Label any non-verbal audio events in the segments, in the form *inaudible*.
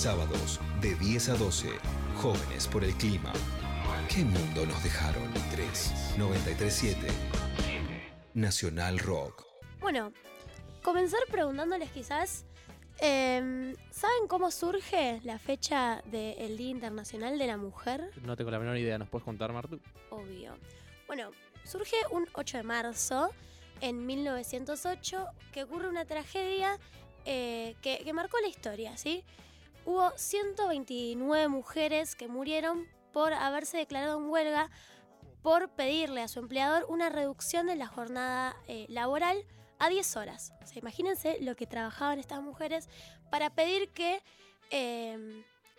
Sábados de 10 a 12. Jóvenes por el clima. ¿Qué mundo nos dejaron? 3 937 Nacional Rock. Bueno, comenzar preguntándoles quizás, em, ¿saben cómo surge la fecha del Día Internacional de la Mujer? No tengo la menor idea, ¿nos puedes contar, Martu? Obvio. Bueno, surge un 8 de marzo en 1908 que ocurre una tragedia eh, que, que marcó la historia, ¿sí? Hubo 129 mujeres que murieron por haberse declarado en huelga por pedirle a su empleador una reducción de la jornada eh, laboral a 10 horas. O sea, imagínense lo que trabajaban estas mujeres para pedir que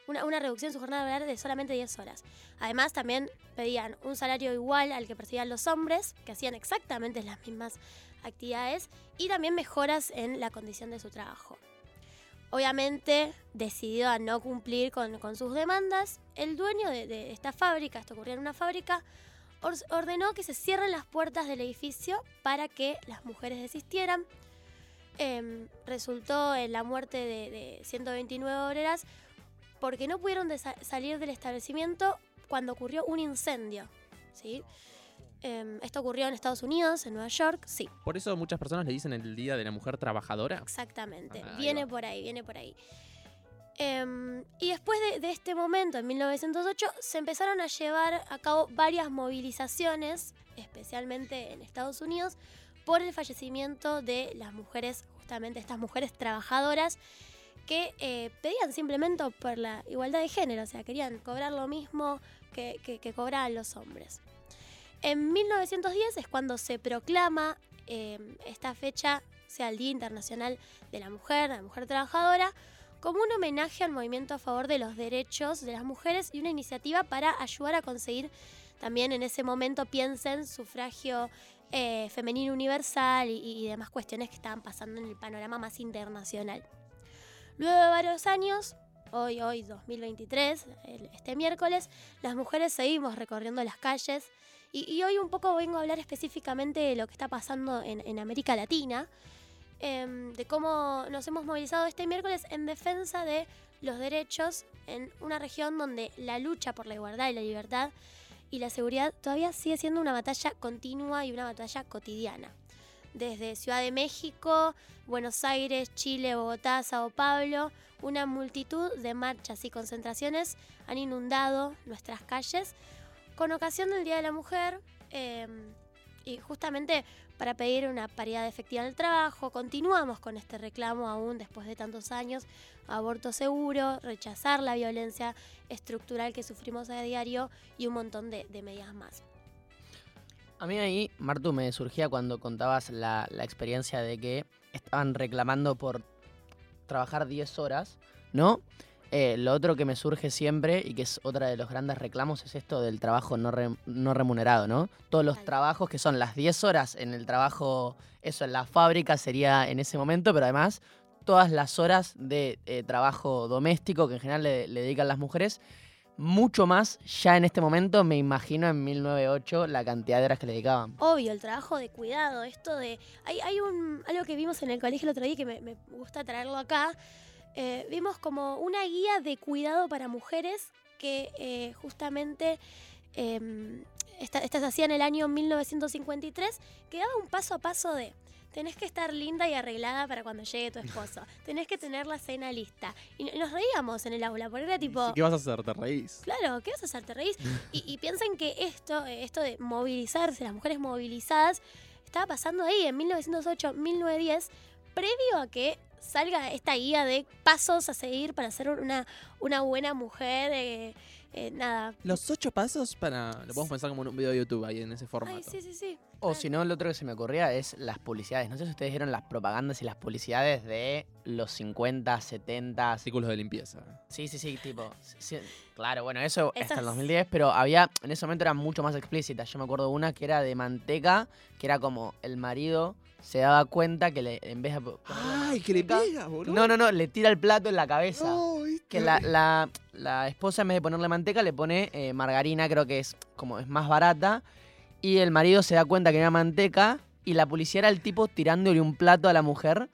una, una reducción de su jornada laboral de solamente 10 horas. Además, también pedían un salario igual al que percibían los hombres, que hacían exactamente las mismas actividades, y también mejoras en la condición de su trabajo. Obviamente, decidió a no cumplir con, sus demandas, el dueño de, esta fábrica, esto ocurría en una fábrica, or- ordenó que se cierren las puertas del edificio para que las mujeres desistieran. Em, resultó en la muerte de, de 129 obreras porque no pudieron salir del establecimiento cuando ocurrió un incendio. ¿sí? Em, esto ocurrió en Estados Unidos, en Nueva York, sí, Por eso muchas personas le dicen el Día de la Mujer Trabajadora. exactamente. Ah, viene por ahí, viene por ahí. Em, y después de, de este momento, en 1908, se empezaron a llevar a cabo varias movilizaciones, especialmente en Estados Unidos, por el fallecimiento de las mujeres, justamente estas mujeres trabajadoras, que eh, pedían simplemente por la igualdad de género, o sea, querían cobrar lo mismo que, que- que cobraban los hombres. En 1910 es cuando se proclama eh, esta fecha, sea el Día Internacional de la Mujer, de la Mujer Trabajadora, como un homenaje al movimiento a favor de los derechos de las mujeres y una iniciativa para ayudar a conseguir también en ese momento, piensen, sufragio eh, femenino universal y, y demás cuestiones que estaban pasando en el panorama más internacional. Luego de varios años, hoy, hoy 2023, el- este miércoles, las mujeres seguimos recorriendo las calles y, hoy un poco vengo a hablar específicamente de lo que está pasando en, en América Latina, em, de cómo nos hemos movilizado este miércoles en defensa de los derechos en una región donde la lucha por la igualdad y la libertad y la seguridad todavía sigue siendo una batalla continua y una batalla cotidiana. Desde Ciudad de México, Buenos Aires, Chile, Bogotá, Sao Paulo, una multitud de marchas y concentraciones han inundado nuestras calles con ocasión del Día de la Mujer eh, y justamente para pedir una paridad efectiva en el trabajo. Continuamos con este reclamo aún después de tantos años. Aborto seguro, rechazar la violencia estructural que sufrimos a diario y un montón de, medidas más. A mí ahí, Martu, me surgía cuando contabas la experiencia de que estaban reclamando por trabajar 10 horas, ¿no? Eh, lo otro que me surge siempre y que es otra de los grandes reclamos es esto del trabajo no, re- no remunerado, ¿no? Todos los trabajos que son las 10 horas en el trabajo, eso en la fábrica sería en ese momento, pero además todas las horas de eh, trabajo doméstico que en general le, le dedican las mujeres, mucho más ya en este momento, me imagino en 1908 la cantidad de horas que le dedicaban. Obvio, el trabajo de cuidado, esto de... Hay, hay un, algo que vimos en el colegio el otro día que me, me gusta traerlo acá. Eh, vimos como una guía de cuidado para mujeres que eh, justamente eh, esta, esta se hacía en el año 1953, que daba un paso a paso de... Tenés que estar linda y arreglada para cuando llegue tu esposo. *laughs* Tenés que tener la cena lista. Y nos reíamos en el aula, porque era tipo... ¿Qué vas a hacer? ¿Te reís? Claro, ¿qué vas a hacer? ¿Te reís? *laughs* Y, y piensen que esto, eh, esto de movilizarse, las mujeres movilizadas, estaba pasando ahí en 1908, 1910, previo a que salga esta guía de pasos a seguir para ser una, una buena mujer. eh, eh, nada. Los ocho pasos para. Lo podemos pensar como en un video de YouTube ahí en ese formato. Ay, sí, sí, sí. O si no, lo otro que se me ocurría es las publicidades. No sé si ustedes vieron las propagandas y las publicidades de los 50, 70. Artículos de limpieza. Sí, sí, sí, tipo. sí, claro, bueno, eso Esas- hasta el 2010, pero había. En ese momento eran mucho más explícitas. Yo me acuerdo una que era de manteca, que era como el marido se daba cuenta que le, en vez de. ¡Ay, que le pega, boludo! No, no, no, le tira el plato en la cabeza. No. Que la, la- la esposa en vez de ponerle manteca le pone eh, margarina, creo que es como es más barata. Y el marido se da cuenta que era manteca y la policía era el tipo tirándole un plato a la mujer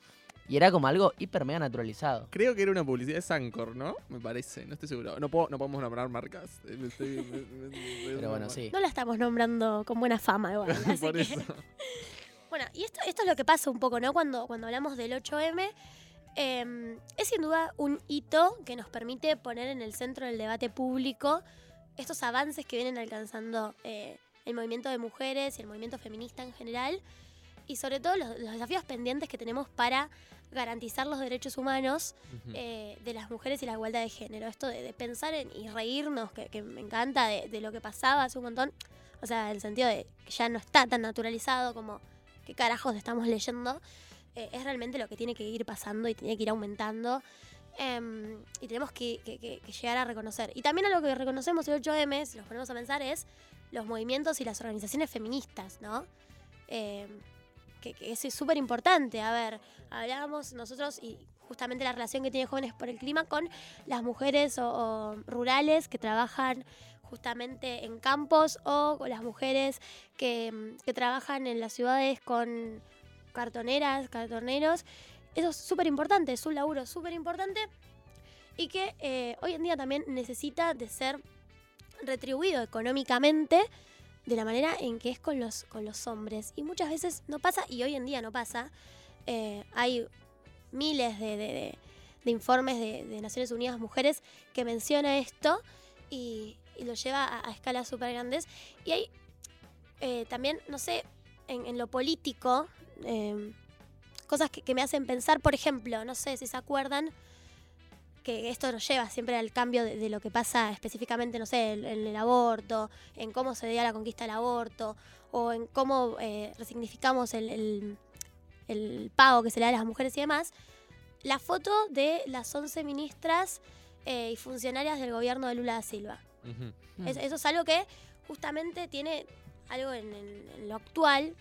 Y era como algo hiper mega naturalizado. Creo que era una publicidad de Sancor, ¿no? Me parece, no estoy seguro. No, puedo, no podemos nombrar marcas. Eh, me estoy- me- me- me- Pero bueno, sí. No la estamos nombrando con buena fama igual. *laughs* así Por que- eso. *laughs* Bueno, y esto, esto es lo que pasa un poco, ¿no? Cuando, cuando hablamos del 8M, eh, es sin duda un hito que nos permite poner en el centro del debate público estos avances que vienen alcanzando eh, el movimiento de mujeres y el movimiento feminista en general, y sobre todo los, los desafíos pendientes que tenemos para garantizar los derechos humanos eh, de las mujeres y la igualdad de género. Esto de, de pensar en, y reírnos, que, que me encanta, de, de lo que pasaba hace un montón. O sea, en el sentido de que ya no está tan naturalizado como qué carajos estamos leyendo. eh, es realmente lo que tiene que ir pasando y tiene que ir aumentando. em, y tenemos que, llegar a reconocer. Y también a lo que reconocemos el 8M, si nos ponemos a pensar, es los movimientos y las organizaciones feministas, ¿no? Em, que, eso es súper importante. A ver, hablábamos nosotros y justamente la relación que tiene Jóvenes por el Clima con las mujeres o rurales que trabajan justamente en campos o con las mujeres que, mm, que trabajan en las ciudades con cartoneras, cartoneros. Eso es súper importante, es un laburo súper importante y que eh, hoy en día también necesita de ser retribuido económicamente de la manera en que es con los, con los hombres. Y muchas veces no pasa, y hoy en día no pasa. Eh, hay miles de, de- de- informes de Naciones Unidas Mujeres que menciona esto y, y lo lleva a, escalas súper grandes. Y hay eh, también, no sé, en, lo político, eh, cosas que, me hacen pensar, por ejemplo, no sé si se acuerdan, que esto nos lleva siempre al cambio de, lo que pasa específicamente, no sé, en, el aborto, en cómo se dio la conquista del aborto, o en cómo eh, resignificamos el pago que se le da a las mujeres y demás, la foto de las 11 ministras eh, y funcionarias del gobierno de Lula da Silva. Mm. Es- eso es algo que justamente tiene algo en, en- en lo actual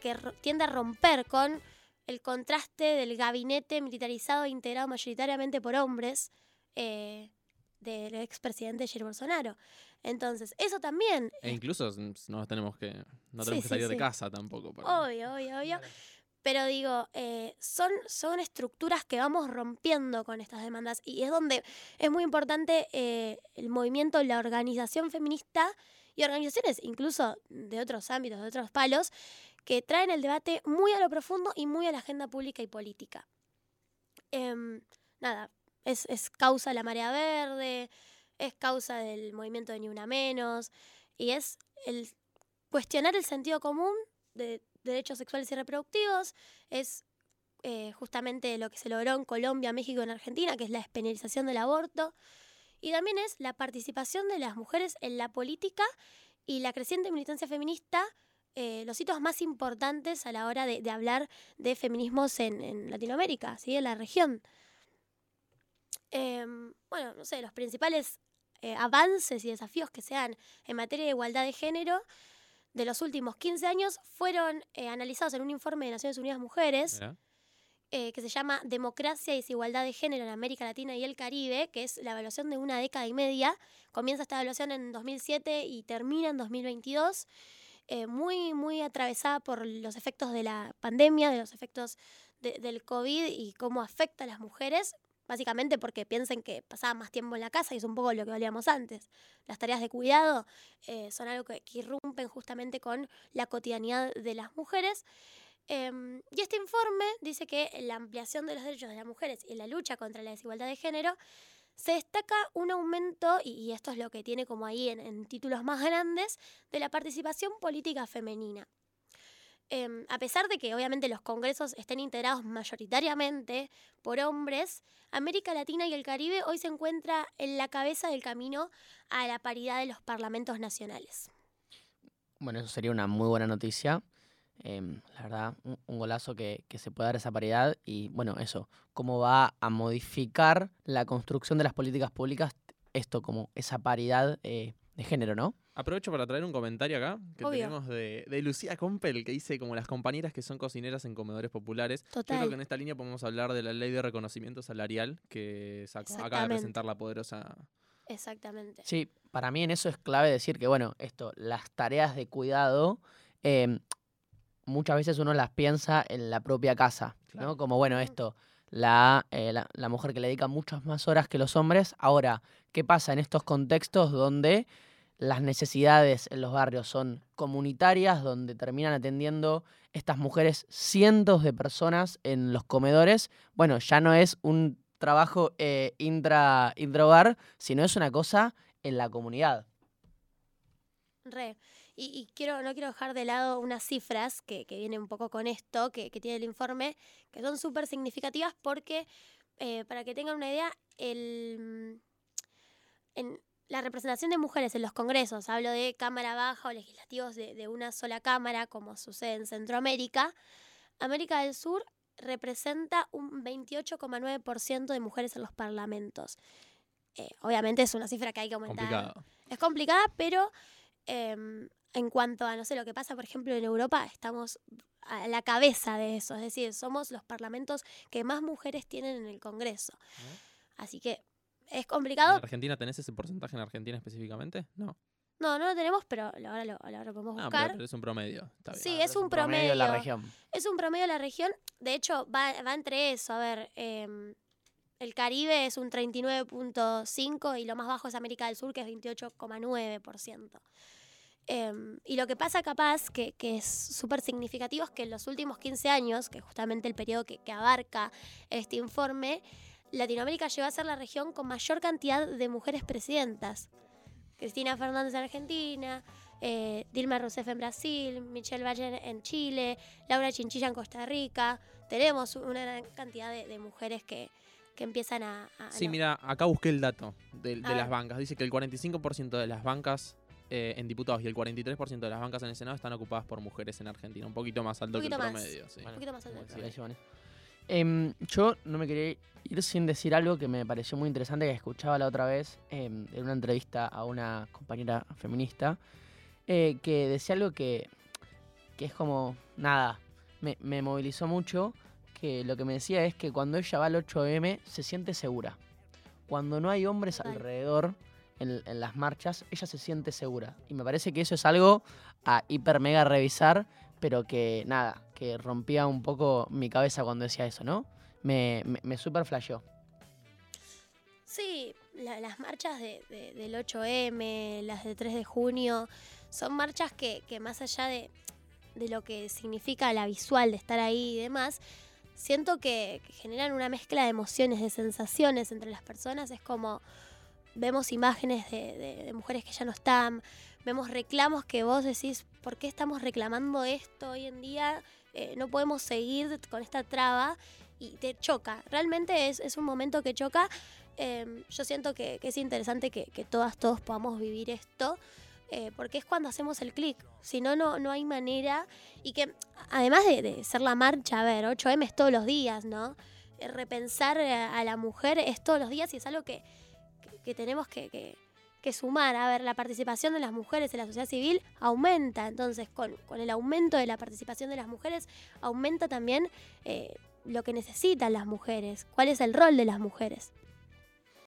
que tiende a romper con el contraste del gabinete militarizado e integrado mayoritariamente por hombres eh, del expresidente Jair Bolsonaro. Entonces, eso también, E incluso s- no tenemos que, no Sí, tenemos que sí, salir de sí. casa tampoco. para- obvio, obvio, obvio. Pero digo, eh, son, son estructuras que vamos rompiendo con estas demandas y es donde es muy importante eh, el movimiento, la organización feminista y organizaciones incluso de otros ámbitos, de otros palos, que traen el debate muy a lo profundo y muy a la agenda pública y política. Em, nada, es, es causa de la marea verde, es causa del movimiento de Ni Una Menos y es el cuestionar el sentido común de derechos sexuales y reproductivos, es eh, justamente lo que se logró en Colombia, México y en Argentina, que es la despenalización del aborto, y también es la participación de las mujeres en la política y la creciente militancia feminista, eh, los hitos más importantes a la hora de, hablar de feminismos en, en Latinoamérica, ¿sí? en la región. Em, bueno, no sé, los principales eh, avances y desafíos que se dan en materia de igualdad de género de los últimos 15 años fueron eh, analizados en un informe de Naciones Unidas Mujeres eh, que se llama Democracia y Desigualdad de Género en América Latina y el Caribe, que es la evaluación de una década y media. Comienza esta evaluación en 2007 y termina en 2022, eh, muy, muy atravesada por los efectos de la pandemia, de los efectos de- del COVID y cómo afecta a las mujeres. Básicamente porque piensen que pasaban más tiempo en la casa y es un poco lo que hablábamos antes. Las tareas de cuidado eh, son algo que, irrumpen justamente con la cotidianidad de las mujeres. Em, y este informe dice que la ampliación de los derechos de las mujeres y la lucha contra la desigualdad de género se destaca un aumento, y, y esto es lo que tiene como ahí en, en títulos más grandes, de la participación política femenina. Em, a pesar de que obviamente los congresos estén integrados mayoritariamente por hombres, América Latina y el Caribe hoy se encuentra en la cabeza del camino a la paridad de los parlamentos nacionales. Bueno, eso sería una muy buena noticia. Em, la verdad, un, golazo que, que se pueda dar esa paridad y bueno, eso, cómo va a modificar la construcción de las políticas públicas esto, como esa paridad eh, de género, ¿no? Aprovecho para traer un comentario acá que Obvio. tenemos de, de Lucía Compel, que dice como las compañeras que son cocineras en comedores populares. Yo Total. creo que en esta línea podemos hablar de la ley de reconocimiento salarial que sacó, acaba de Exactamente. presentar la poderosa. Exactamente. Sí, para mí en eso es clave decir que, bueno, esto, las tareas de cuidado, em, muchas veces uno las piensa en la propia casa, Claro. ¿no? Como, bueno, Mm. esto, la, eh, la, la mujer que le dedica muchas más horas que los hombres. Ahora, ¿qué pasa en estos contextos donde las necesidades en los barrios son comunitarias, donde terminan atendiendo estas mujeres cientos de personas en los comedores? Bueno, ya no es un trabajo eh, intra, intrahogar, sino es una cosa en la comunidad. Re. Y, y quiero, no quiero dejar de lado unas cifras que, que vienen un poco con esto, que, que tiene el informe, que son súper significativas porque, eh, para que tengan una idea, el, en la representación de mujeres en los congresos, hablo de Cámara Baja o legislativos de, de una sola Cámara, como sucede en Centroamérica, América del Sur representa un 28,9% de mujeres en los parlamentos. Eh, obviamente es una cifra que hay que aumentar. Complicado. Es complicada, pero em, en cuanto a, no sé, lo que pasa, por ejemplo, en Europa, estamos a la cabeza de eso. Es decir, somos los parlamentos que más mujeres tienen en el Congreso. Así que es ¿En complicado. Argentina tenés ese porcentaje en Argentina específicamente? No. No, no lo tenemos, pero ahora lo, ahora lo podemos Ah, buscar. pero, pero es un promedio. Está bien. Sí, Ah, es un de promedio. la región. Es un promedio de la región. De hecho, va, va entre eso. A ver, em, el Caribe es un 39.5 y lo más bajo es América del Sur, que es 28,9%. Em, y lo que pasa capaz, que, que es súper significativo, es que en los últimos 15 años, que es justamente el periodo que, que abarca este informe, Latinoamérica llegó a ser la región con mayor cantidad de mujeres presidentas. Cristina Fernández en Argentina, eh, Dilma Rousseff en Brasil, Michelle Valle en Chile, Laura Chinchilla en Costa Rica. Tenemos una gran cantidad de, de mujeres que, que empiezan a... a- Sí, no, mira, acá busqué el dato de, las bancas. Dice que el 45% de las bancas eh, en diputados y el 43% de las bancas en el Senado están ocupadas por mujeres en Argentina. Un poquito más alto que el más. promedio. Sí. Un poquito más alto. Em, yo no me quería ir sin decir algo que me pareció muy interesante que escuchaba la otra vez em, en una entrevista a una compañera feminista eh, que decía algo que, que es como, nada, me, me movilizó mucho, que lo que me decía es que cuando ella va al 8M se siente segura. Cuando no hay hombres Total. alrededor en, las marchas, ella se siente segura. Y me parece que eso es algo a hiper mega revisar, pero que nada, que rompía un poco mi cabeza cuando decía eso, ¿no? Me, me, super flasheó. Sí, la- las marchas de- de- del 8M, las de 3 de junio, son marchas que, que más allá de, de lo que significa la visual de estar ahí y demás, siento que generan una mezcla de emociones, de sensaciones entre las personas. Es como vemos imágenes de, mujeres que ya no están, vemos reclamos que vos decís, ¿por qué estamos reclamando esto hoy en día? Eh, no podemos seguir con esta traba y te choca. Realmente es, es un momento que choca. Eh, yo siento que, es interesante que, todas, todos podamos vivir esto, eh, porque es cuando hacemos el clic. Si no, no, no hay manera. Y que además de, de ser la marcha, a ver, 8M es todos los días, ¿no? Eh, repensar a la mujer es todos los días y es algo que, que- tenemos que, que- que sumar. A ver, la participación de las mujeres en la sociedad civil aumenta. Entonces, con, con el aumento de la participación de las mujeres, aumenta también eh, lo que necesitan las mujeres, cuál es el rol de las mujeres.